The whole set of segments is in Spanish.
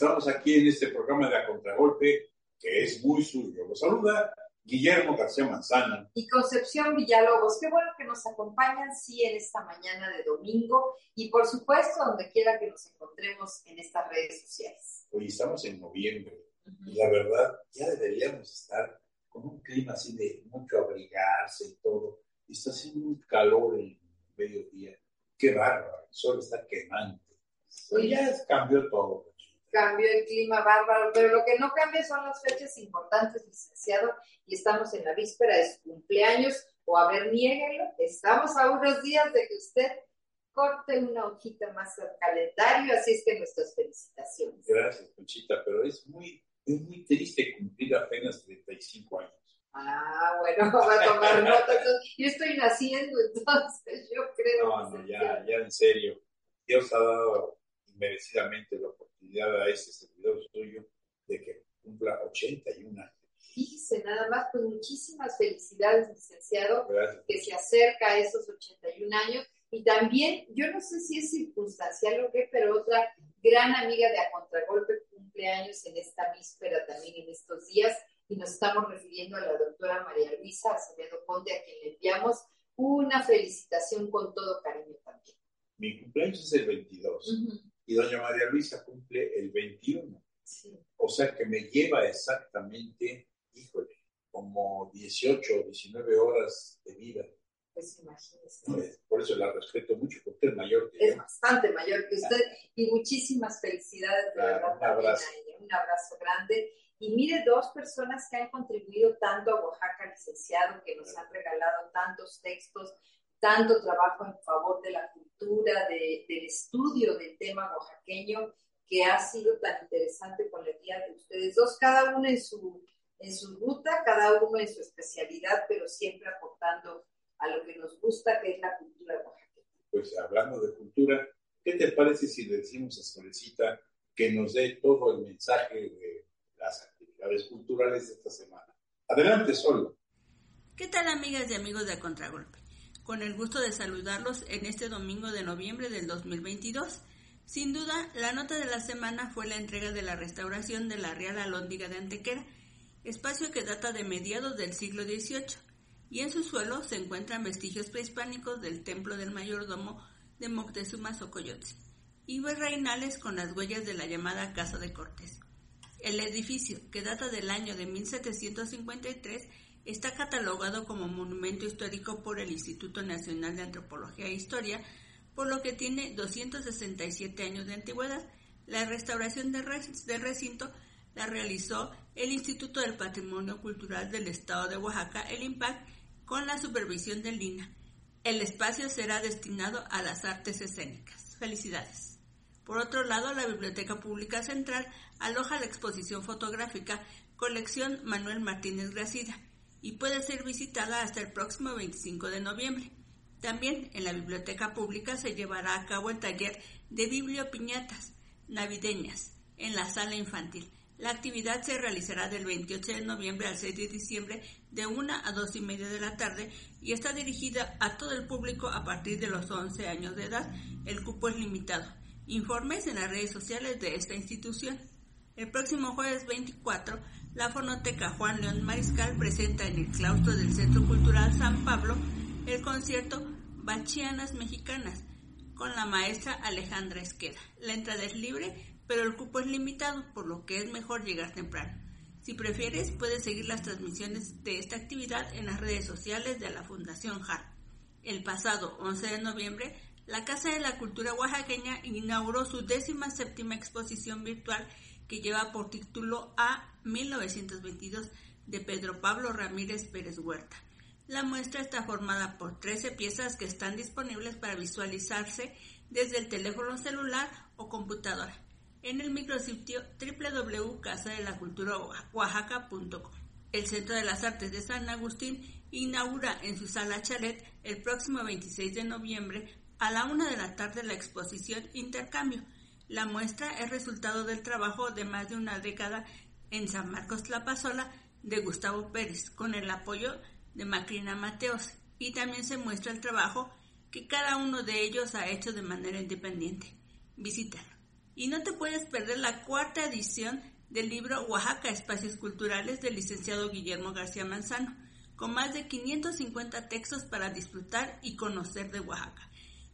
Estamos aquí en este programa de A Contragolpe, que es muy suyo. Saluda Guillermo García Manzana. Y Concepción Villalobos. Qué bueno que nos acompañan, sí, en esta mañana de domingo y, por supuesto, donde quiera que nos encontremos en estas redes sociales. Hoy estamos en noviembre y la verdad ya deberíamos estar con un clima así de mucho abrigarse y todo. Y está haciendo un calor en mediodía. Qué bárbaro, el sol está quemante. Hoy ya cambió todo cambio el clima bárbaro, pero lo que no cambia son las fechas importantes, licenciado, y estamos en la víspera de su cumpleaños, o a ver, niéguelo, estamos a unos días de que usted corte una hojita más al calendario, así es que nuestras felicitaciones. Gracias, Conchita, pero es muy, es muy triste cumplir apenas 35 años. Ah, bueno, va a tomar nota. Yo estoy naciendo, entonces yo creo. No, no, ya, ya en serio. Dios ha dado merecidamente la oportunidad a este servidor suyo de que cumpla 81 años. Fíjese, nada más, pues muchísimas felicidades, licenciado, que se acerca a esos 81 años. Y también, yo no sé si es circunstancial o qué, pero otra gran amiga de A Contragolpe cumpleaños en esta víspera también en estos días. Y nos estamos refiriendo a la doctora María Luisa Acevedo Conde, a quien le enviamos una felicitación con todo cariño también. Mi cumpleaños es el 22 y doña María Luisa cumple el 21. O sea que me lleva exactamente, híjole, como 18 o 19 horas de vida. Pues imagínese. Por eso la respeto mucho, porque es mayor que es bastante mayor que usted. Y muchísimas felicidades, de verdad. Un abrazo. un abrazo grande. Y mire, dos personas que han contribuido tanto a Oaxaca, licenciado, que nos han regalado tantos textos, tanto trabajo en favor de la cultura, de, del estudio del tema oaxaqueño, que ha sido tan interesante con la guía de ustedes dos, cada uno en su, en su ruta, cada uno en su especialidad, pero siempre aportando a lo que nos gusta, que es la cultura oaxaqueña. Pues hablando de cultura, ¿qué te parece si le decimos a Solecita que nos dé todo el mensaje de las actividades culturales de esta semana? Adelante, Solo. ¿Qué tal, amigas y amigos de Contragolpe? Con el gusto de saludarlos en este domingo de noviembre del 2022. Sin duda, la nota de la semana fue la entrega de la restauración de la Real Alhóndiga de Antequera, espacio que data de mediados del siglo XVIII, y en su suelo se encuentran vestigios prehispánicos del templo del mayordomo de Moctezuma Xocoyotl y reinales con las huellas de la llamada Casa de Cortés. El edificio, que data del año de 1753, Está catalogado como monumento histórico por el Instituto Nacional de Antropología e Historia, por lo que tiene 267 años de antigüedad. La restauración del recinto la realizó el Instituto del Patrimonio Cultural del Estado de Oaxaca, el IMPAC, con la supervisión del INA. El espacio será destinado a las artes escénicas. Felicidades. Por otro lado, la Biblioteca Pública Central aloja la exposición fotográfica Colección Manuel Martínez Gracida, y puede ser visitada hasta el próximo 25 de noviembre. También en la biblioteca pública se llevará a cabo el taller de bibliopiñatas navideñas en la sala infantil. La actividad se realizará del 28 de noviembre al 6 de diciembre de 1 a 2 y media de la tarde y está dirigida a todo el público a partir de los 11 años de edad. El cupo es limitado. Informes en las redes sociales de esta institución. El próximo jueves 24 la fonoteca Juan León Mariscal presenta en el claustro del Centro Cultural San Pablo el concierto Bachianas Mexicanas con la maestra Alejandra Esqueda. La entrada es libre, pero el cupo es limitado, por lo que es mejor llegar temprano. Si prefieres, puedes seguir las transmisiones de esta actividad en las redes sociales de la Fundación JAR. El pasado 11 de noviembre, la Casa de la Cultura Oaxaqueña inauguró su décima séptima exposición virtual que lleva por título A 1922 de Pedro Pablo Ramírez Pérez Huerta. La muestra está formada por 13 piezas que están disponibles para visualizarse desde el teléfono celular o computadora en el micrositio www.casadelaculturaoaxaca.com. El Centro de las Artes de San Agustín inaugura en su sala Chalet el próximo 26 de noviembre a la una de la tarde la exposición Intercambio. La muestra es resultado del trabajo de más de una década en San Marcos Tlapazola de Gustavo Pérez, con el apoyo de Macrina Mateos, y también se muestra el trabajo que cada uno de ellos ha hecho de manera independiente. Visítalo. Y no te puedes perder la cuarta edición del libro Oaxaca Espacios Culturales del licenciado Guillermo García Manzano, con más de 550 textos para disfrutar y conocer de Oaxaca.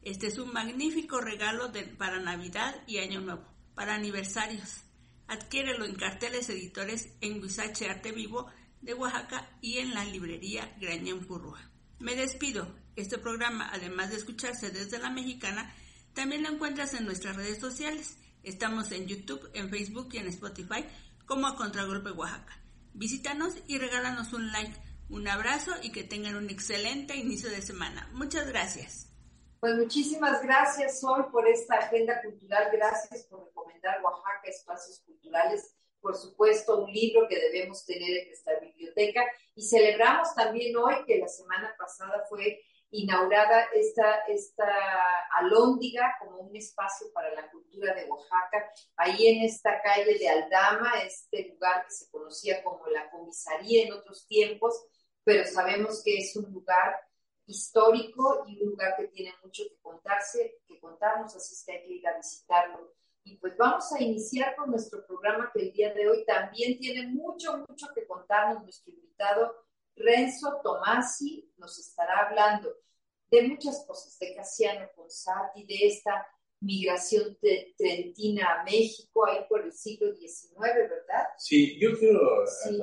Este es un magnífico regalo para Navidad y Año Nuevo, para aniversarios. Adquiérelo en carteles editores en Guisache Arte Vivo de Oaxaca y en la librería Grañón Purrúa. Me despido. Este programa, además de escucharse desde la mexicana, también lo encuentras en nuestras redes sociales. Estamos en YouTube, en Facebook y en Spotify como a Contragolpe Oaxaca. Visítanos y regálanos un like. Un abrazo y que tengan un excelente inicio de semana. Muchas gracias. Pues muchísimas gracias, Sol, por esta agenda cultural. Gracias por recomendar Oaxaca Espacios Culturales por supuesto, un libro que debemos tener en nuestra biblioteca. Y celebramos también hoy que la semana pasada fue inaugurada esta, esta alóndiga como un espacio para la cultura de Oaxaca, ahí en esta calle de Aldama, este lugar que se conocía como la comisaría en otros tiempos, pero sabemos que es un lugar histórico y un lugar que tiene mucho que contarse, que contarnos, así es que hay que ir a visitarlo y pues vamos a iniciar con nuestro programa que el día de hoy también tiene mucho, mucho que contarnos. Nuestro invitado Renzo Tomasi nos estará hablando de muchas cosas, de Casiano Consati, de esta migración de trentina a México ahí por el siglo XIX, ¿verdad? Sí, yo quiero sí.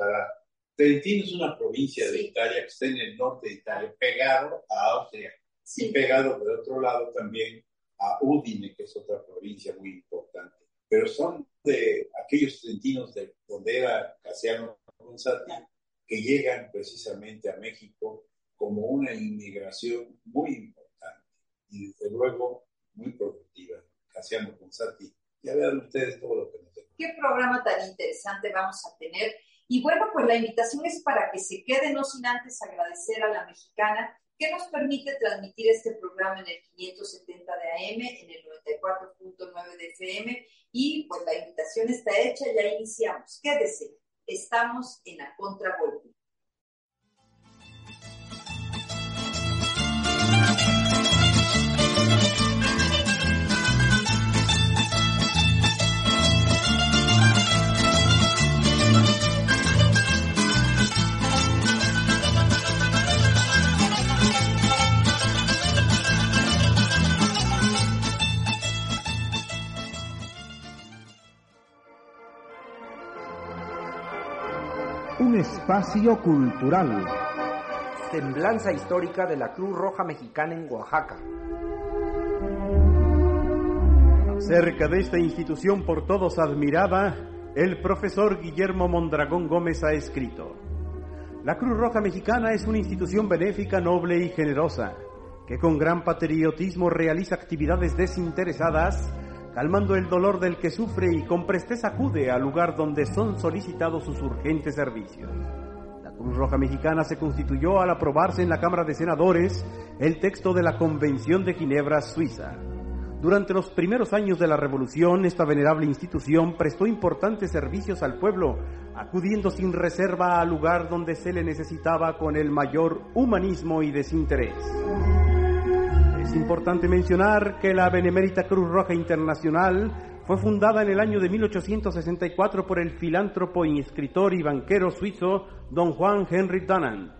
Trentino es una provincia de Italia que está en el norte de Italia, pegado a Austria y pegado por otro lado también a Udine, que es otra provincia muy importante, pero son de aquellos trentinos de donde era Casiano Gonzati, que llegan precisamente a México como una inmigración muy importante y desde luego muy productiva. Casiano Gonzati, ya vean ustedes todo lo que nos tenemos. Qué programa tan interesante vamos a tener. Y bueno, pues la invitación es para que se quede, no sin antes agradecer a la mexicana que nos permite transmitir este programa en el 570 de AM, en el 94.9 de FM. Y pues la invitación está hecha, ya iniciamos. Quédese, estamos en la contragolpe. Un espacio cultural. Semblanza histórica de la Cruz Roja Mexicana en Oaxaca. Cerca de esta institución por todos admirada, el profesor Guillermo Mondragón Gómez ha escrito. La Cruz Roja Mexicana es una institución benéfica, noble y generosa, que con gran patriotismo realiza actividades desinteresadas calmando el dolor del que sufre y con presteza acude al lugar donde son solicitados sus urgentes servicios. La Cruz Roja Mexicana se constituyó al aprobarse en la Cámara de Senadores el texto de la Convención de Ginebra, Suiza. Durante los primeros años de la Revolución, esta venerable institución prestó importantes servicios al pueblo, acudiendo sin reserva al lugar donde se le necesitaba con el mayor humanismo y desinterés. Es importante mencionar que la Benemérita Cruz Roja Internacional fue fundada en el año de 1864 por el filántropo y escritor y banquero suizo don Juan Henry Dunant,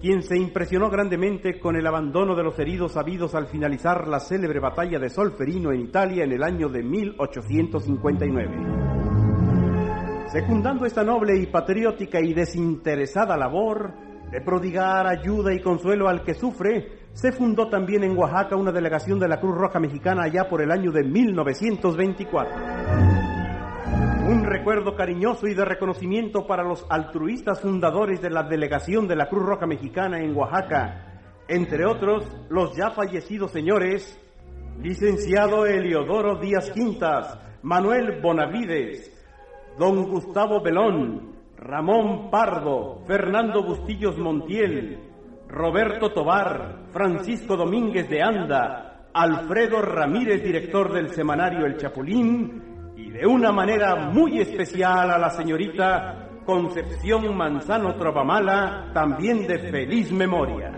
quien se impresionó grandemente con el abandono de los heridos habidos al finalizar la célebre batalla de Solferino en Italia en el año de 1859. Secundando esta noble y patriótica y desinteresada labor de prodigar ayuda y consuelo al que sufre, se fundó también en Oaxaca una delegación de la Cruz Roja Mexicana allá por el año de 1924. Un recuerdo cariñoso y de reconocimiento para los altruistas fundadores de la delegación de la Cruz Roja Mexicana en Oaxaca, entre otros los ya fallecidos señores, licenciado Eliodoro Díaz Quintas, Manuel Bonavides, don Gustavo Belón, Ramón Pardo, Fernando Bustillos Montiel, Roberto Tobar, Francisco Domínguez de Anda, Alfredo Ramírez, director del semanario El Chapulín, y de una manera muy especial a la señorita Concepción Manzano Trovamala, también de feliz memoria.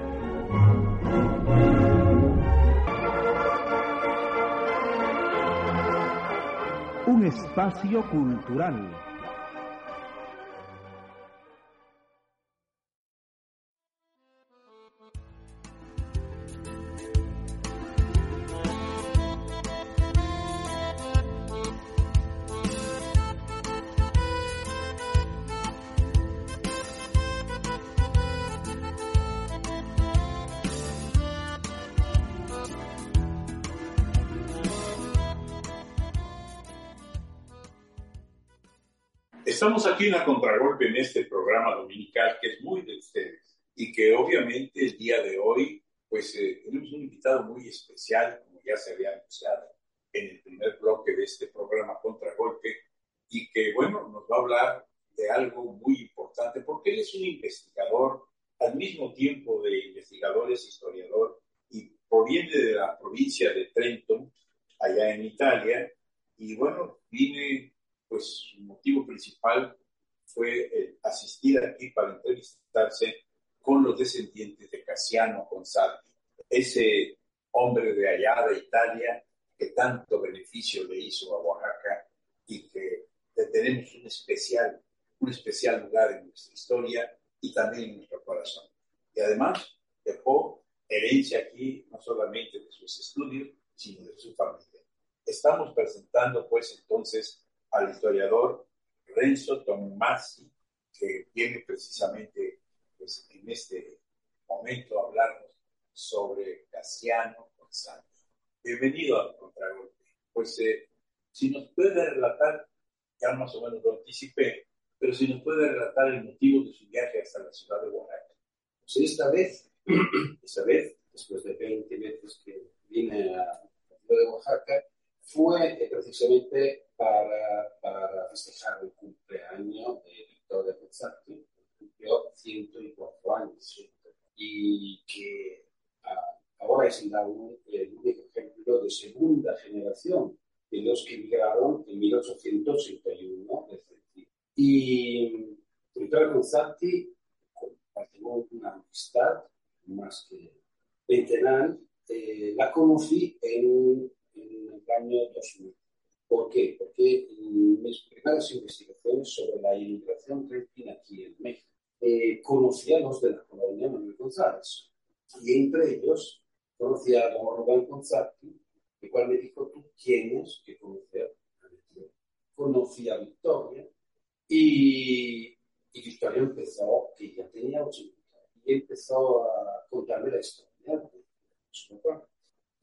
Un espacio cultural Estamos aquí en la Contragolpe en este programa dominical que es muy de ustedes y que obviamente el día de hoy pues eh, tenemos un invitado muy especial, como ya se había anunciado en el primer bloque de este programa Contragolpe y que bueno, nos va a hablar de algo muy importante porque él es un investigador al mismo tiempo de investigador, es historiador y proviene de la provincia de Trento, allá en Italia, y bueno, viene pues su motivo principal fue asistir aquí para entrevistarse con los descendientes de Casiano González, ese hombre de allá de Italia que tanto beneficio le hizo a Oaxaca y que tenemos un especial, un especial lugar en nuestra historia y también en nuestro corazón. Y además dejó herencia aquí no solamente de sus estudios, sino de su familia. Estamos presentando pues entonces al historiador Renzo Tomasi, que viene precisamente pues, en este momento a hablarnos sobre Casiano González. Bienvenido al Contragolpe. Pues eh, si nos puede relatar, ya más o menos lo anticipé, pero si nos puede relatar el motivo de su viaje hasta la ciudad de Oaxaca. Pues esta vez, esta vez, después de 20 meses que vine a la ciudad de Oaxaca, fue eh, precisamente para, para, festejar el cumpleaños de Victoria Pezzati, que cumplió 104 años, y que ah, ahora es el, el único ejemplo de segunda generación de los que emigraron en 1861 Y Victoria Pezzati compartimos una amistad más que ventenal, eh, la conocí en año 2000. ¿Por qué? Porque mis primeras investigaciones sobre la inmigración trentina aquí en México eh, conocí a los de la colonia Manuel González. Y entre ellos conocí a don Rubén González, el cual me dijo, tú tienes que conocer a Victoria. Conocí a Victoria y, y Victoria empezó, que ya tenía 80 y empezó a contarme la historia de su papá.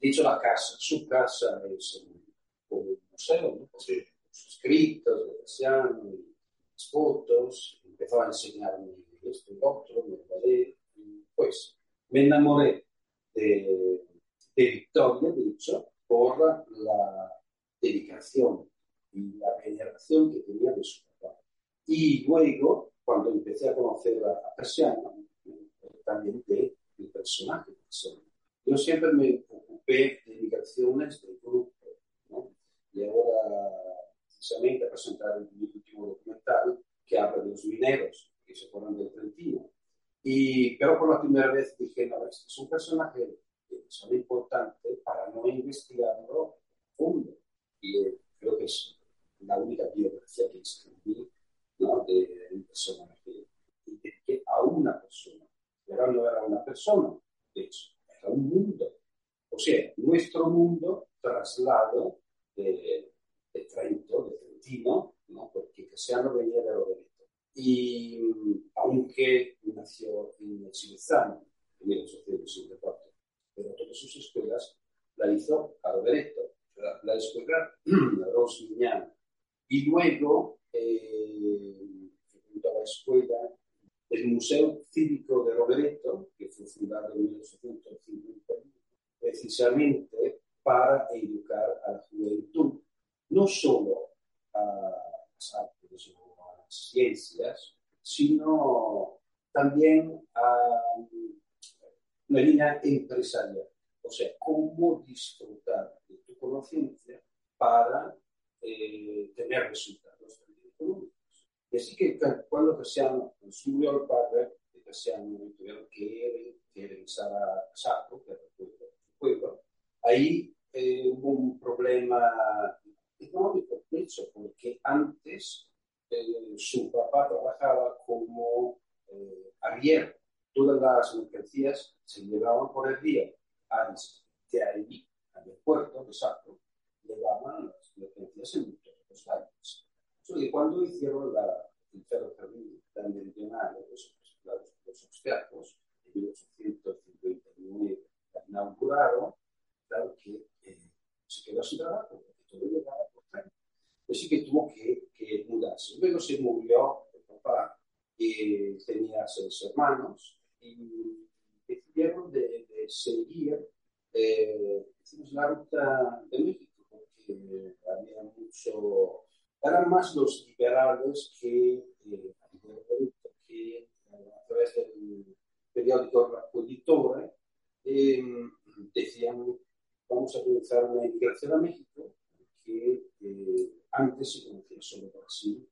De hecho, la casa, su casa es un, museo, ¿no? Sí. Sus escritos de Graciano, las fotos, empezó a enseñarme esto y otro, me enamoré, pues me enamoré de, de Victoria, de hecho, por la dedicación y la veneración que tenía de su papá. Y luego, cuando empecé a conocer a, a también de, del personaje de Persiano. Yo siempre me ocupé de migraciones del grupo, ¿no? Y ahora, precisamente, presentar mi último documental que habla de los mineros que se fueron del Trentino. Y, pero por la primera vez dije, no, este es un personaje que muy importante para no investigarlo fondo. Y eh, creo que es la única biografía que escribí ¿no? de un personaje. Y dediqué a una persona. Pero no era una persona, de hecho un mundo. O sea, nuestro mundo traslado de, de Trento, de Trentino, ¿no? porque Casiano venía de Rovereto. Y aunque nació en Chilizano en 1854, pero todas sus escuelas la hizo a Rovereto, la, la escuela Rosmignana. Y luego eh, la escuela el Museo Cívico de Rovereto, que fue fundado en 1850, precisamente para educar a la juventud, no solo a las artes o a las ciencias, sino también a una línea empresarial. O sea, cómo disfrutar de tu conciencia para eh, tener resultados económicos. Y así que cuando Cassiano subió al padre, Cassiano tuvieron que, que regresar a Saco, que era el pueblo, ahí eh, hubo un problema económico, porque antes eh, su papá trabajaba como eh, arriero. Todas las mercancías se llevaban por el día. Antes de ahí, al puerto de Saco, llevaban las mercancías en todos los años. Y cuando hicieron la, ferrocarril tan meridional, los, los, los obstáculos, en 1859 inauguraron, claro que eh, se quedó sin trabajo, porque todo llegaba por tren. Así que tuvo que, que mudarse. Luego se murió el papá, y tenía seis hermanos, y decidieron de, de seguir eh, la ruta de México, porque había mucho, eran más los liberales que, eh, que a través del periódico Raccoglitore eh, decían vamos a comenzar una migración a México que eh, antes se conocía solo Brasil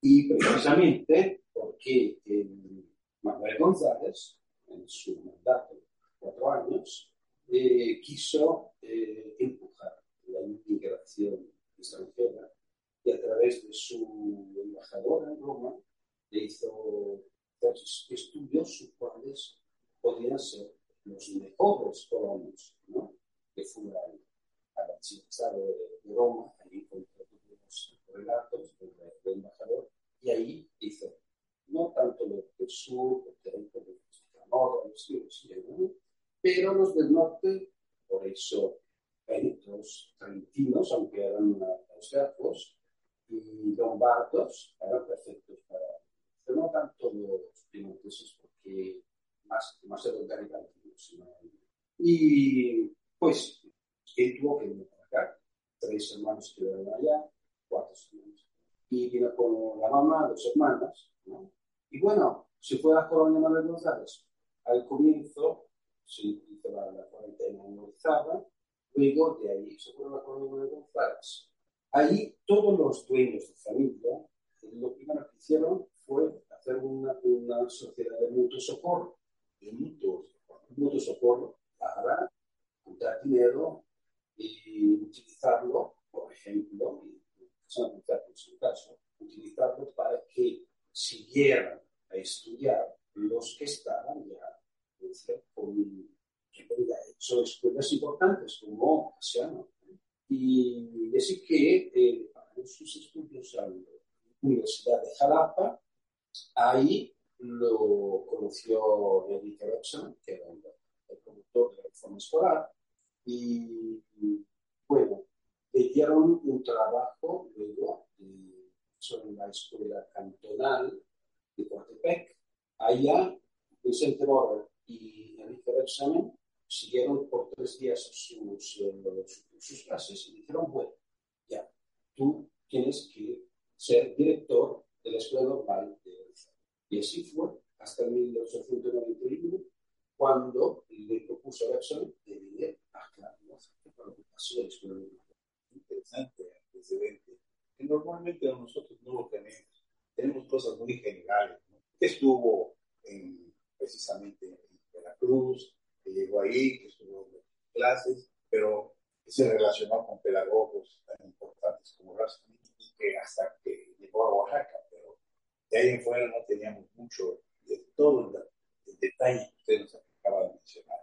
y precisamente porque eh, Manuel González en su mandato de cuatro años eh, quiso eh, empujar la inmigración extranjera y a través de su embajadora en Roma le hizo estudios sus cuales podían ser los mejores colonos ¿no? que fueron al archipiélago de Roma, ahí encontró los relatos del, del embajador, y ahí dice, no tanto los del sur, porque hay como los los hijos, ¿no? pero los del norte, por eso los trentinos, aunque eran austriacos, y lombardos, eran perfectos para, pero no tanto los piemonteses, porque más, más organizados y pues él tuvo que venir para acá, tres hermanos que vivían allá, cuatro hermanos. Y vino con la mamá, dos hermanas, ¿no? Y bueno, se fue a la colonia Manuel González. Al comienzo se hizo la, la cuarentena en Orizaba, luego de ahí se fue la colonia Manuel González. Ahí todos los dueños de familia, lo primero que hicieron fue hacer una, una sociedad de mutuo socorro. De mutuo, mutuo socorro para juntar dinero y utilizarlo, por ejemplo, y en su caso, utilizarlo para que siguieran a estudiar los que estaban ya con que había hecho escuelas importantes como Asiano. Y así que eh, en sus estudios a la Universidad de Jalapa, ahí lo conoció Eric Erickson, que era el productor de la reforma escolar, y, bueno, le dieron un trabajo luego eh, en la escuela cantonal de Cortepec. Allá, Vicente Borger y Enrique Examen siguieron por tres días sus, eh, sus clases y dijeron, bueno, ya, tú tienes que ser director de la escuela normal de Y así fue hasta 1891 cuando le propuso a Epson de venir a Carlos para ocupaciones con el Interesante antecedente, que normalmente nosotros no lo tenemos. Tenemos cosas muy generales. ¿no? Que estuvo en, precisamente en Veracruz, que llegó ahí, que estuvo en clases, pero que se relacionó con pedagogos tan importantes como Raskin y que hasta que llegó a Oaxaca, pero de ahí en fuera no teníamos mucho de todo el, el detalle que usted nos acaba de mencionar.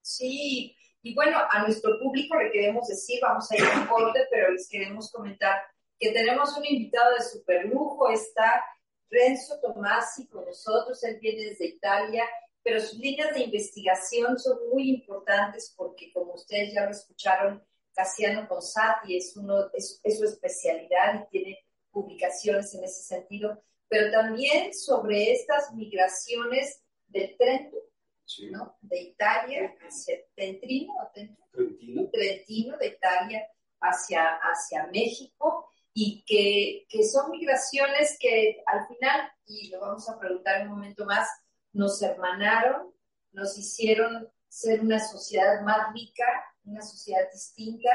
Sí, y bueno, a nuestro público le queremos decir, vamos a ir a un corte, pero les queremos comentar que tenemos un invitado de super lujo, está Renzo Tomasi con nosotros, él viene desde Italia, pero sus líneas de investigación son muy importantes porque como ustedes ya lo escucharon, Casiano Consati es, uno, es, es su especialidad y tiene publicaciones en ese sentido, pero también sobre estas migraciones del Trento, Sí. ¿no? De Italia hacia Trentino, Trentino. Trentino, de Italia hacia, hacia México. Y que, que son migraciones que al final, y lo vamos a preguntar un momento más, nos hermanaron, nos hicieron ser una sociedad más rica, una sociedad distinta,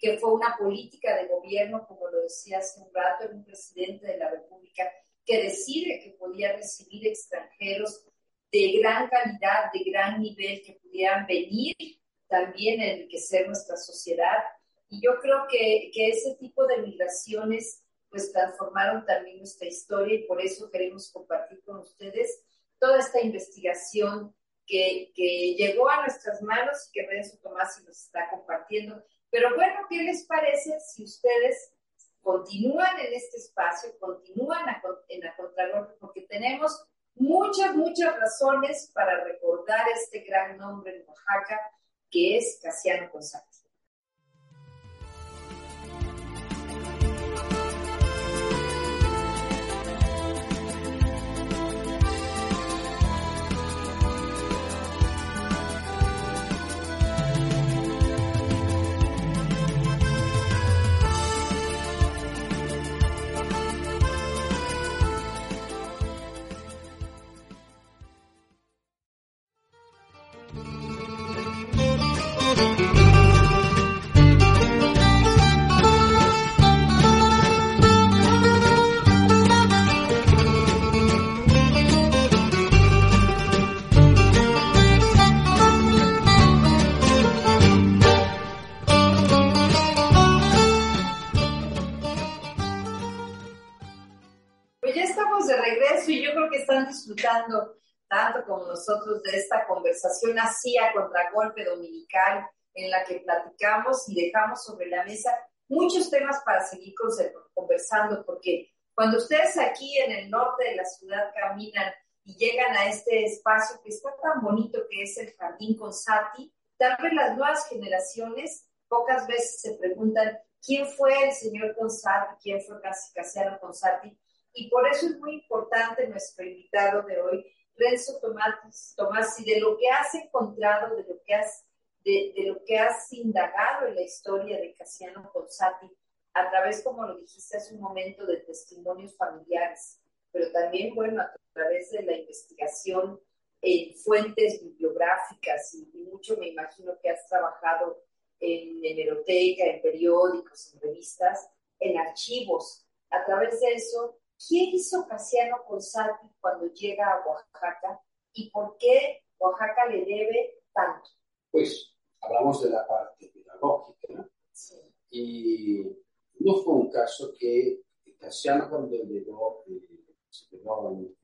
que fue una política de gobierno, como lo decía hace un rato, un presidente de la República que decide que podía recibir extranjeros de gran calidad, de gran nivel, que pudieran venir también a enriquecer nuestra sociedad. Y yo creo que, que ese tipo de migraciones pues transformaron también nuestra historia y por eso queremos compartir con ustedes toda esta investigación que, que llegó a nuestras manos y que Renzo Tomás nos está compartiendo. Pero bueno, ¿qué les parece si ustedes continúan en este espacio, continúan en la Contralor, porque tenemos muchas, muchas razones para recordar este gran nombre en Oaxaca, que es Casiano González. Disfrutando tanto como nosotros de esta conversación así a contragolpe dominical en la que platicamos y dejamos sobre la mesa muchos temas para seguir conversando, porque cuando ustedes aquí en el norte de la ciudad caminan y llegan a este espacio que está tan bonito que es el Jardín Consati, tal vez las nuevas generaciones pocas veces se preguntan quién fue el señor Consati, quién fue Casiano Consati, y por eso es muy importante nuestro invitado de hoy, Renzo Tomás, Tomás, y de lo que has encontrado, de lo que has, de, lo que has indagado en la historia de Casiano Consati, a través, como lo dijiste hace un momento, de testimonios familiares, pero también, bueno, a través de la investigación en fuentes bibliográficas y, mucho me imagino que has trabajado en hemeroteca, en periódicos, en revistas, en archivos. A través de eso ¿Qué hizo Casiano Consati cuando llega a Oaxaca y por qué Oaxaca le debe tanto? Pues hablamos de la parte pedagógica y no fue un caso que Casiano cuando llegó, eh, se quedó en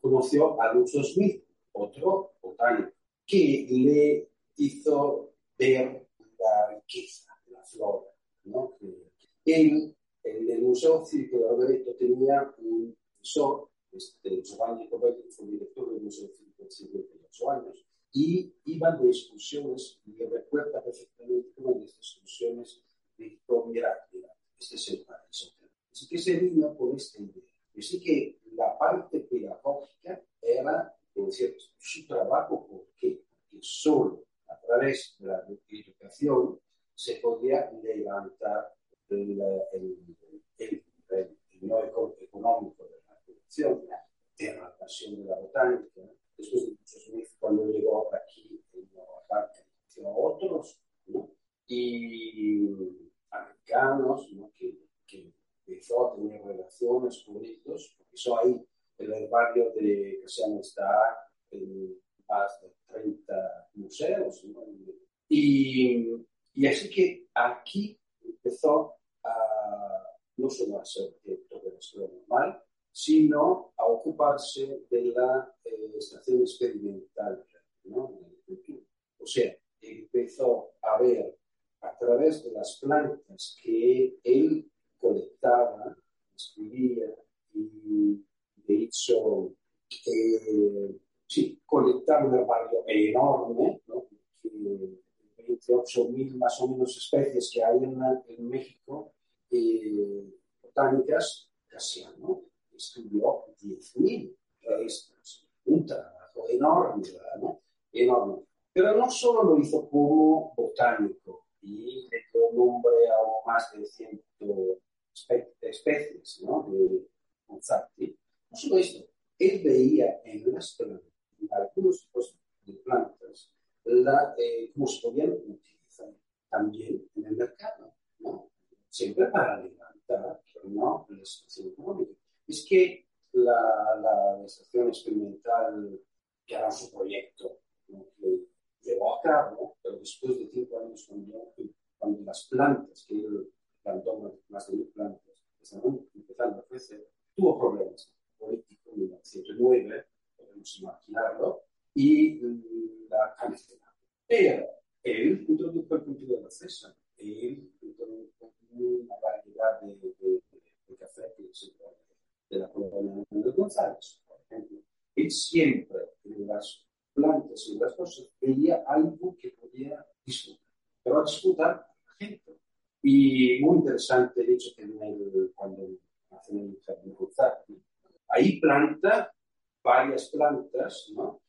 conoció a Lucho Smith, otro botánico, que le hizo ver la riqueza de la flora, ¿no? Que él en el Museo Cívico de Alberto tenía un profesor, este, Giovanni que fue director del Museo Cívico de 58 años, y iban de excursiones, y recuerda perfectamente una de estas excursiones dijo, mira, este es el paraíso. Así que se vino con esta idea. Así que la parte pedagógica era, por cierto, su trabajo, ¿por qué? Porque solo a través de la educación se podía levantar el, el, el, el económico de la producción, de la pasión de la botánica. Después de Smith, cuando llegó aquí Oaxaca, a otros, ¿no? y americanos, ¿no? que, que empezó a tener relaciones con ellos, porque eso ahí, el barrio de Casiano está en más de 30 museos. ¿no? Y, y así que aquí empezó a, no solo a ser director de la escuela normal, sino a ocuparse de la eh, estación experimental ¿no? O sea, empezó a ver a través de las plantas que él colectaba, escribía y de hecho, eh, sí, colectaba un herbario enorme, ¿no? 28.000 más o menos especies que hay en, México, eh, botánicas, Casiano estudió 10.000 registros. Un trabajo enorme, ¿no? Enorme. Pero no solo lo hizo como botánico y le dio nombre a más de 100 especies ¿no? de. No solo esto, él veía en las plantas, en algunos tipos de plantas, la, eh, podían utilizar también en el mercado, ¿no? siempre para levantar ¿no? la situación económica. Es que la, la estación experimental que era su proyecto, ¿no? que llevó a cabo, pero después de cinco años, cuando, cuando las plantas que él plantó, más de mil plantas, estaban empezando a crecer, tuvo problemas políticos en 1909, podemos imaginarlo, y la carencia. Pero él introdujo el cultivo de la cesa, él introdujo una variedad de, de, de café que se de la colonia de González, por ejemplo. Él siempre en las plantas y las cosas veía algo que podía disfrutar, pero disfrutar gente. Y muy interesante el hecho que el, cuando hacen el jardín González, ahí planta varias plantas ¿no?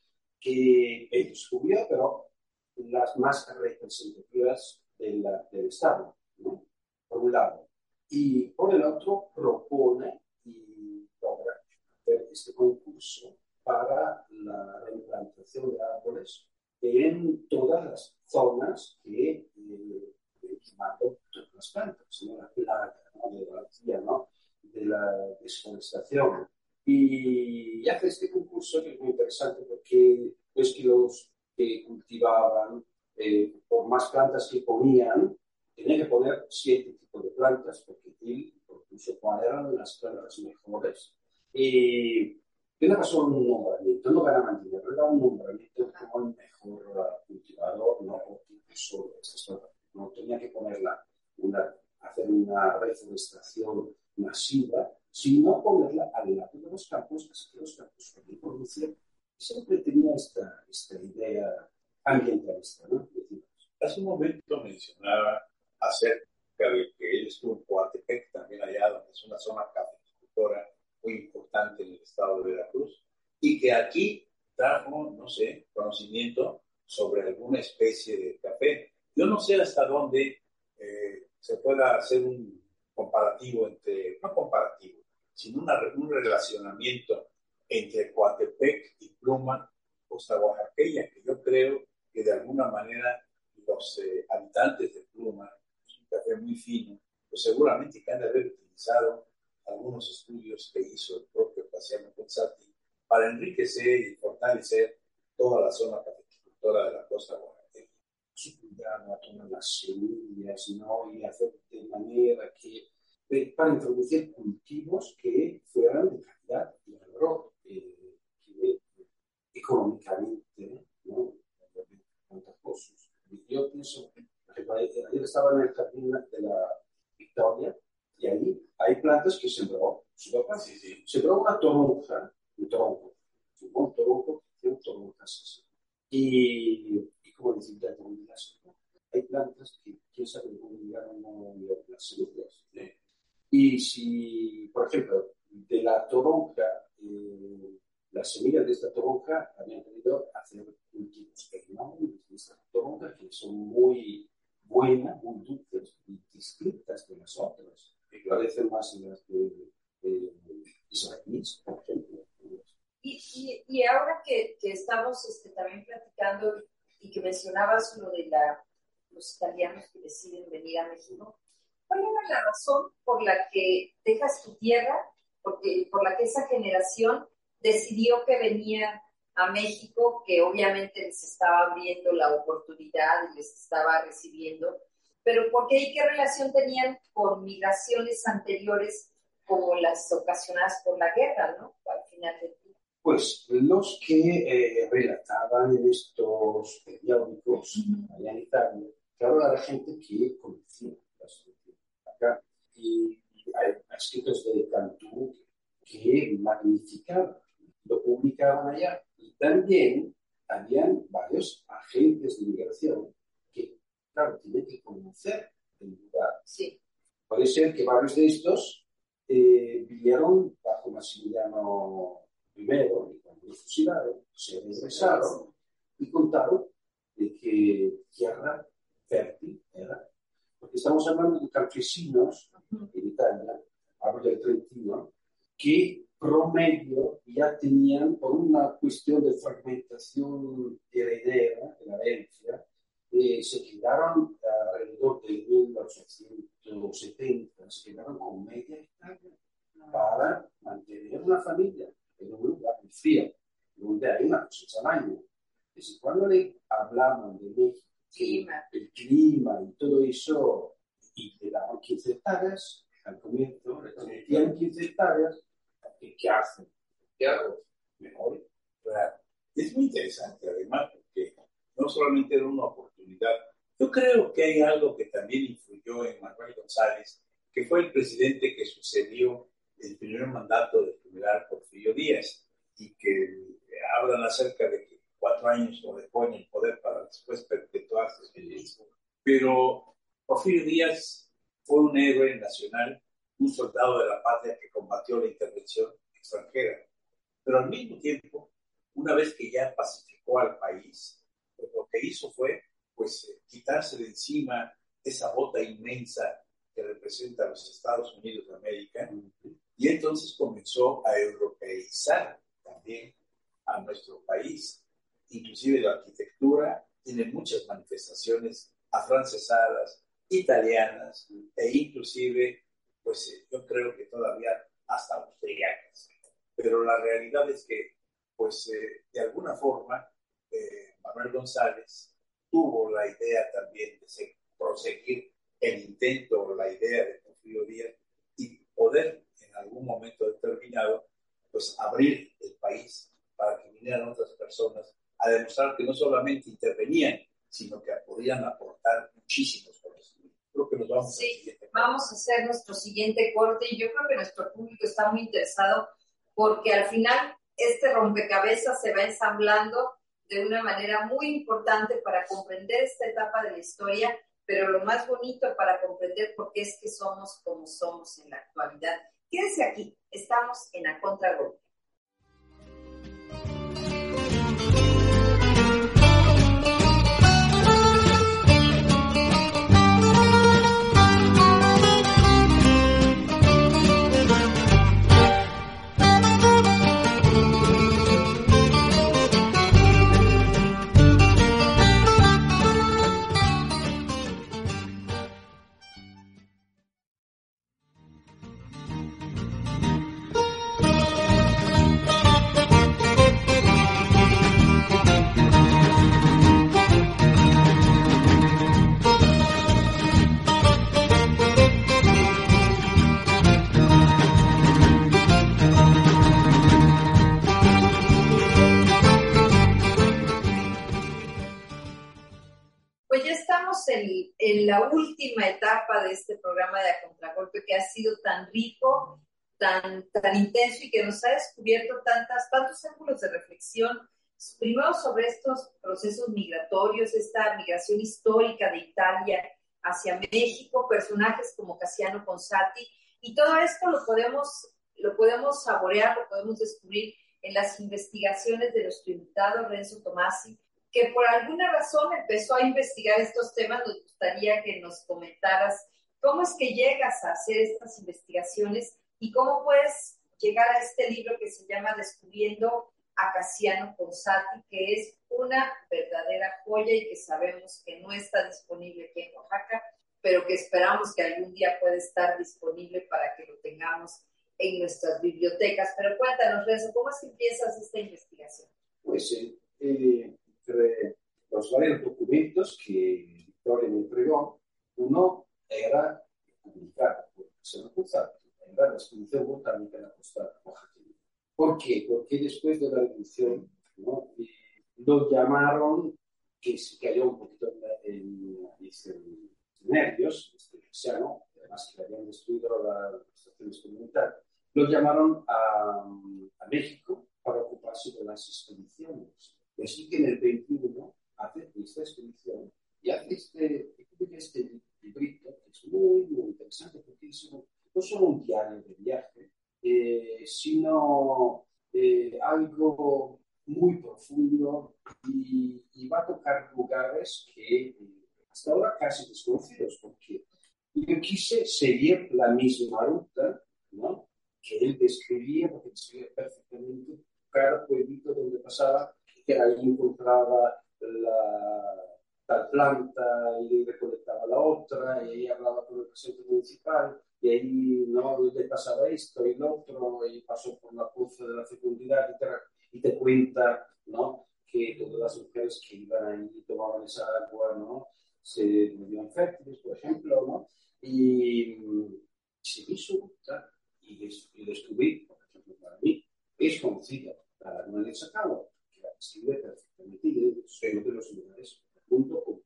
Que descubrió, pero las más representativas de la, del Estado, ¿no? por un lado. Y por el otro propone y logra hacer este concurso para la reimplantación de árboles en todas las zonas que eh, todas las plantas, ¿no? la plaga ¿no? la ¿no? de la desforestación. Y hace este concurso que es muy interesante porque pues que los que cultivaban, eh, por más plantas que ponían, tenían que poner siete tipos de plantas porque él propuso cuáles eran las plantas mejores. Y tiene pasó un nombramiento, no gana mantener, pero era un nombramiento como el mejor cultivador, no solo no tenía que ponerla, una, hacer una reforestación masiva, sino ponerla lado de los campos, así que los campos podían producir siempre tenía esta, esta idea ambientalista, ¿no? Hace un momento mencionaba acerca de que él estuvo en Coatepec, también allá donde es una zona cafeticultora muy importante en el estado de Veracruz, y que aquí trajo, no sé, conocimiento sobre alguna especie de café. Yo no sé hasta dónde eh, se pueda hacer un comparativo entre, no comparativo, sino una, un relacionamiento entre Coatepec y Pluma, costa oaxaqueña, que yo creo que de alguna manera los eh, habitantes de Pluma, es un café muy fino, pues seguramente que han de haber utilizado algunos estudios que hizo el propio Casiano Pozzati para enriquecer y fortalecer toda la zona cafeticultora de la costa oaxaqueña. a tomar las semillas, ¿no? Y hacer de manera que, eh, para introducir cultivos que fueran de calidad y valor económicamente, ¿no? Cosas. Yo pienso, ayer estaba en el jardín de la Victoria y ahí hay plantas que sembró su papá. Sí, sí. Sembró una toronja, un tronco, un tronco que tiene toronjas Y, y como decir, ya hay plantas que quién sabe cómo llegaron a las semillas. Y si, por ejemplo, de la toronja, eh, las semillas de esta toronja habían querido hacer cultivos de esta toronja que son muy buenas, muy dulces y distintas de las otras, que parecen más las de, de por ejemplo. Y, y, y ahora que, que estamos este, también platicando y que mencionabas lo de la, los italianos que deciden venir a México, ¿cuál era la razón por la que dejas tu tierra, porque, por la que esa generación decidió que venía a México, que obviamente les estaba abriendo la oportunidad y les estaba recibiendo, pero ¿por qué y qué relación tenían con migraciones anteriores como las ocasionadas por la guerra, ¿no? Al final del día. Pues los que eh, relataban en estos periódicos allá en Italia, claro, era gente que conocía la Y hay escritos de Cantú que magnificaban lo publicaban allá. Y también habían varios agentes de migración que, claro, tienen que conocer el lugar. Sí. Puede ser que varios de estos eh, vivieron bajo Maximiliano I y cuando lo fusilaron, se regresaron y contaron de que tierra fértil era. Porque estamos hablando de campesinos en Italia, hablo del Trentino, que promedio ya tenían, por una cuestión de fragmentación heredera de la herencia, eh, se quedaron alrededor de 1870, se quedaron con media hectárea para mantener una familia en un lugar frío, donde hay una cosecha al año. Entonces, cuando le hablaban de México, el clima y todo eso, y le daban 15 hectáreas, al comienzo le prometían 15 hectáreas, ¿qué hacen? ¿Qué hago? Mejor. Es muy interesante, además, porque no solamente era una oportunidad, yo creo que hay algo que también influyó en Manuel González, que fue el presidente que sucedió el primer mandato del general Porfirio Díaz y que hablan acerca de que cuatro años lo dejó en el poder para después perpetuarse. Pero Porfirio Díaz fue un héroe nacional, un soldado de la patria que combatió la intervención extranjera. Pero al mismo tiempo, una vez que ya pacificó al país, pues lo que hizo fue pues eh, quitarse de encima esa bota inmensa que representa a los Estados Unidos de América y entonces comenzó a europeizar también a nuestro país. Inclusive la arquitectura tiene muchas manifestaciones afrancesadas, italianas e inclusive, pues eh, yo creo que todavía hasta austriacas. Pero la realidad es que, pues eh, de alguna forma, eh, Manuel González tuvo la idea también de proseguir el intento o la idea de Porfirio Díaz y poder en algún momento determinado, pues abrir el país para que vinieran otras personas a demostrar que no solamente intervenían, sino que podían aportar muchísimos conocimientos. Creo que nos vamos sí, vamos a hacer nuestro siguiente corte y yo creo que nuestro público está muy interesado porque al final este rompecabezas se va ensamblando de una manera muy importante para comprender esta etapa de la historia, pero lo más bonito para comprender por qué es que somos como somos en la actualidad. Quédese aquí, estamos en la contragolpe. La última etapa de este programa de A Contragolpe que ha sido tan rico, tan, tan intenso y que nos ha descubierto tantas, tantos ángulos de reflexión, primero sobre estos procesos migratorios, esta migración histórica de Italia hacia México, personajes como Casiano Consati, y todo esto lo podemos, lo podemos saborear, lo podemos descubrir en las investigaciones de nuestro invitado Renzo Tomasi, que por alguna razón empezó a investigar estos temas, nos gustaría que nos comentaras cómo es que llegas a hacer estas investigaciones y cómo puedes llegar a este libro que se llama Descubriendo a Casiano Consati, que es una verdadera joya y que sabemos que no está disponible aquí en Oaxaca, pero que esperamos que algún día pueda estar disponible para que lo tengamos en nuestras bibliotecas. Pero cuéntanos, Renzo, ¿cómo es que empiezas esta investigación? Pues eh, eh entre los varios documentos que Victoria me entregó, uno era publicado por Marcelo Cuzzato, era la exposición botánica en la costa oaxaqueña. ¿Por qué? Porque después de la edición ¿no? lo llamaron, que se cayó un poquito en, nervios, este cristiano, además que habían destruido las estaciones comunitarias, lo llamaron a, a México para ocuparse de las expediciones y así que en el 21 hace esta expedición y hace este, este librito que es muy, muy interesante porque es no solo un diario de viaje, eh, sino eh, algo muy profundo y, va a tocar lugares que eh, hasta ahora casi desconocidos, porque yo quise seguir la misma ruta, ¿no? Que él describía, porque describía perfectamente cada pueblito donde pasaba, que ahí encontraba la tal planta y recolectaba la otra, y ahí hablaba con el presidente municipal, y ahí no le pasaba esto y lo otro, y pasó por la poza de la fecundidad, y te, y te cuenta, ¿no? Que todas las mujeres que iban ahí y tomaban esa agua, ¿no? Se volvían fértiles, por ejemplo, ¿no? Y seguí su ruta y, y descubrí, por ejemplo, para mí, es conocida la María Sacagua, describe perfectamente y es uno de los lugares junto con,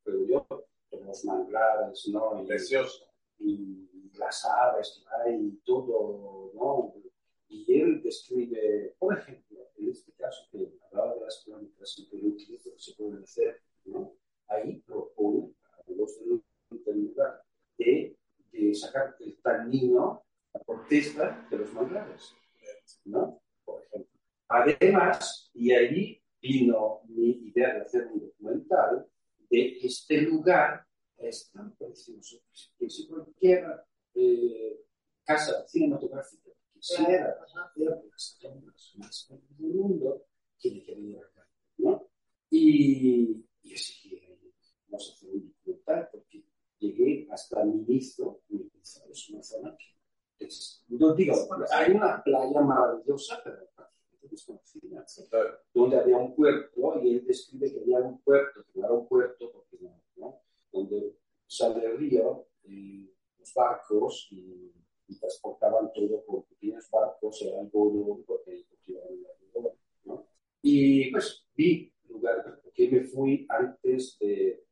con los manglares, ¿no? Precioso. Y, las aves que hay, y todo, ¿no? Y él describe, por ejemplo, en este caso que hablaba de las plantas y que se pueden hacer, ¿no? Ahí propone a los del lugar de, de sacar el tanino, la corteza de los manglares, ¿no? Por ejemplo. Además, y allí vino mi idea de hacer un documental de este lugar es tan precioso que si cualquier eh, casa cinematográfica quisiera ver las tomas más del mundo, tiene que venir acá, ¿no? Y, y así que vamos a hacer un documental porque llegué hasta mi ministro, mi ministro es una zona que es, no digo, hay una playa maravillosa, pero desconocida, donde había un puerto y él describe que había un puerto, que no era un puerto porque no, ¿no? donde sale el río, y los barcos y, y, transportaban todo por pequeños barcos, era algodón, porque cultivaban el algodón, ¿no? Y pues vi lugares, porque me fui antes de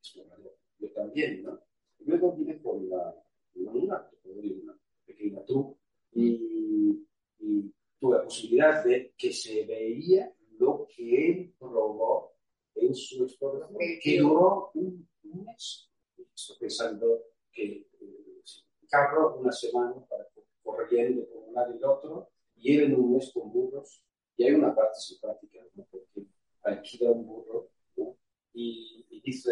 yo también, ¿no? Y luego vine con la, una, una, una pequeña truco y, y tuve la posibilidad de que se veía lo que él probó en su exploración, que duró un, mes. Estoy pensando que eh, carro una semana para corriendo por un lado y el otro, y él en un mes con burros. Y hay una parte simpática, ¿no? porque alquila un burro ¿no? y, y dice,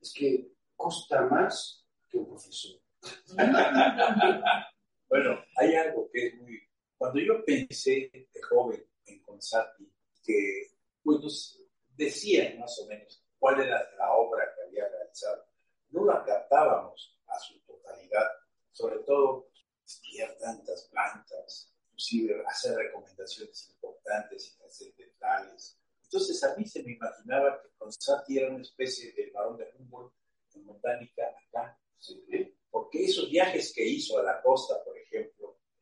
es que costa más que un profesor. bueno, hay algo que es muy cuando yo pensé de joven en Consati, que pues, decían más o menos cuál era la obra que había realizado, no la captábamos a su totalidad, sobre todo estudiar tantas plantas, inclusive hacer recomendaciones importantes y trascendentales. Entonces a mí se me imaginaba que Consati era una especie de varón de Humboldt en botánica acá, ¿sí? porque esos viajes que hizo a la costa,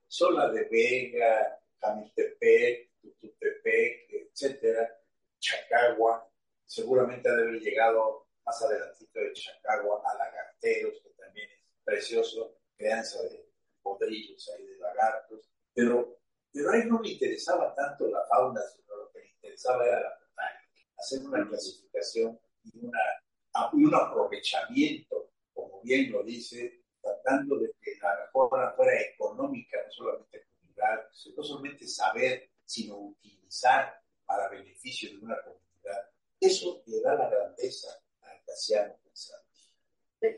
Sola de Vega, Jamiltepec, Tututepec, etcétera, Chacagua, seguramente ha de haber llegado más adelantito de Chacagua a Lagarteros, que también es precioso, crianza de podrillos ahí, de lagartos, pero, pero a él no le interesaba tanto la fauna, sino lo que le interesaba era la botánica, hacer una clasificación y, una, y un aprovechamiento, como bien lo dice, tratando de que la mejora fuera económica, no solamente cultural, no solamente saber, sino utilizar para beneficio de una comunidad. Eso le da la grandeza al casiano pensante.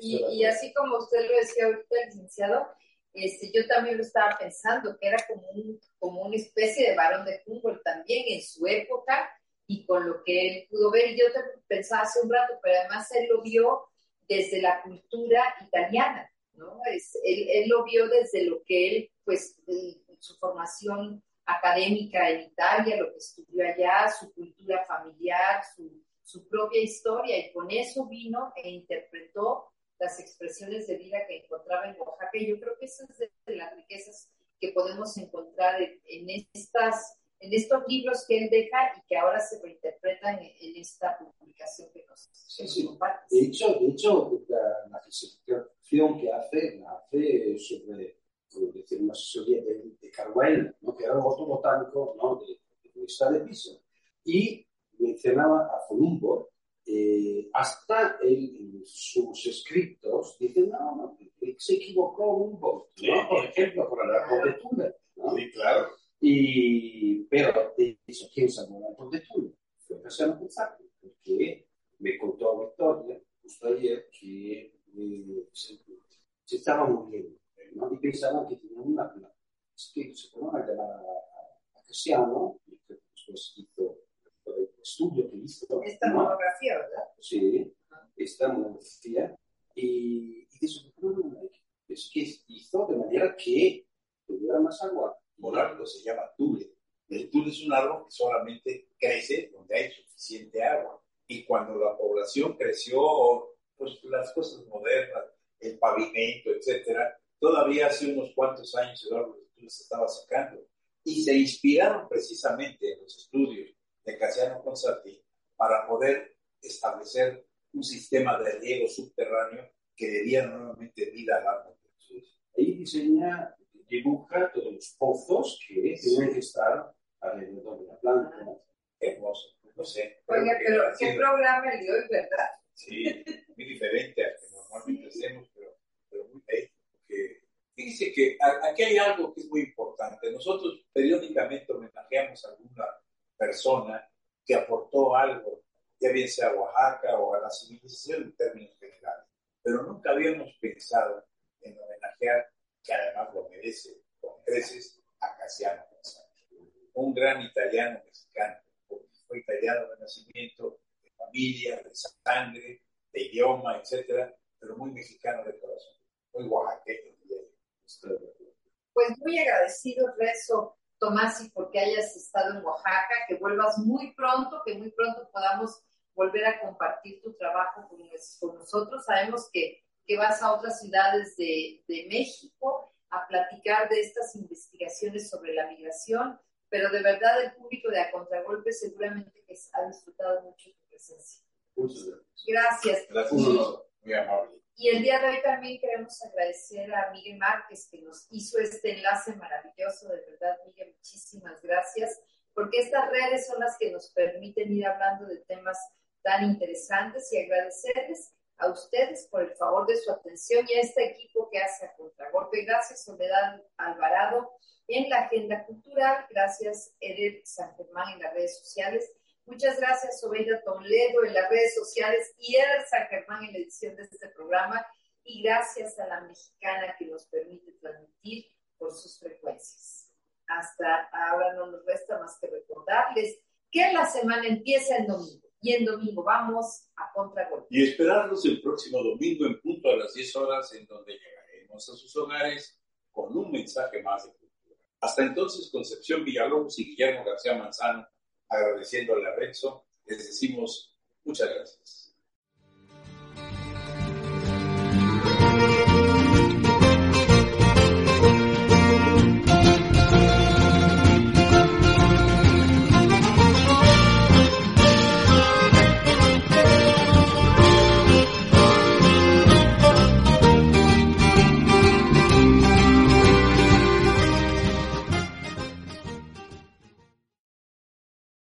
Y, y, así como usted lo decía ahorita, licenciado, este, yo también lo estaba pensando, que era como, un, como una especie de varón de fútbol también en su época y con lo que él pudo ver. Y yo pensaba hace un rato, pero además él lo vio desde la cultura italiana. ¿No? Es, él, él, lo vio desde lo que él, pues, su formación académica en Italia, lo que estudió allá, su cultura familiar, su, su propia historia, y con eso vino e interpretó las expresiones de vida que encontraba en Oaxaca. Y yo creo que esas es de las riquezas que podemos encontrar en, en estas en estos libros que él deja y que ahora se reinterpretan en, en esta publicación que nos, sí, sí. De hecho, de hecho la, la clasificación que hace, la hace sobre, como decir, una asesoría de, de Carwell, ¿no? que era un otro botánico ¿no? de, de de Pisa, y mencionaba a Columbo, eh, hasta él, en sus escritos, dice, no, no, se equivocó Humboldt, ¿no? Sí. por ejemplo, por la conjetura. ¿no? Sí, claro. Y, pero de eso, ¿quién se acuerda de Túnez? Fue Casano Pizarro, porque me contó Victoria, justo ayer, que eh, se, se estaba muriendo, ¿no? Y pensaban que tenía una plaga. Es que se fueron a llamar a, a Cristiano, y que después hizo el estudio que hizo. Esta ¿no? monografía, ¿verdad? Sí, esta monografía. Y, y no, no, es que hizo de manera que tuviera más agua. Por algo se llama tule. El tule es un árbol que solamente crece donde hay suficiente agua. Y cuando la población creció, pues las cosas modernas, el pavimento, etcétera, todavía hace unos cuantos años tule se estaba sacando. Y se inspiraron precisamente en los estudios de Casiano Constantí para poder establecer un sistema de riego subterráneo que le diera nuevamente vida al árbol. Ahí diseña, dibuja todos los pozos que tienen que estar alrededor de la planta. Hermoso, no sé. Oiga, pero qué programa el de hoy, ¿verdad? Sí, muy diferente al que normalmente hacemos, pero, pero muy bello. Porque fíjese que a- aquí hay algo que es muy importante. Nosotros periódicamente homenajeamos a alguna persona que aportó algo, ya bien sea a Oaxaca o a la civilización en términos generales. Pero nunca habíamos pensado en homenajear, que además lo merece con creces, a Casiano Constantino, un gran italiano mexicano, porque fue italiano de nacimiento, familia, de sangre, de idioma, etcétera, pero muy mexicano de corazón, muy oaxaqueño. Pues muy agradecido, Rezo Tomasi, porque hayas estado en Oaxaca, que vuelvas muy pronto, que muy pronto podamos volver a compartir tu trabajo con, con nosotros. Sabemos que, que vas a otras ciudades de, de México a platicar de estas investigaciones sobre la migración, pero de verdad el público de A Contragolpe seguramente que ha disfrutado mucho presencia. Muchas gracias. Gracias. Muy amable. y el día de hoy también queremos agradecer a Miguel Márquez que nos hizo este enlace maravilloso. De verdad, Miguel, muchísimas gracias, porque estas redes son las que nos permiten ir hablando de temas tan interesantes y agradecerles a ustedes por el favor de su atención y a este equipo que hace a Contragolpe. Gracias, Soledad Alvarado, en la agenda cultural. Gracias, Eder San Germán en las redes sociales. Muchas gracias, Oveida Toledo, en las redes sociales y Eder San Germán en la edición de este programa. Y gracias a la mexicana que nos permite transmitir por sus frecuencias. Hasta ahora no nos resta más que recordarles que la semana empieza en domingo. Y en domingo vamos a contragolpe. Y esperarlos el próximo domingo en punto a las 10 horas, en donde llegaremos a sus hogares con un mensaje más de cultura. Hasta entonces, Concepción Villalobos y Guillermo García Manzano, agradeciéndole a Renzo, les decimos muchas gracias.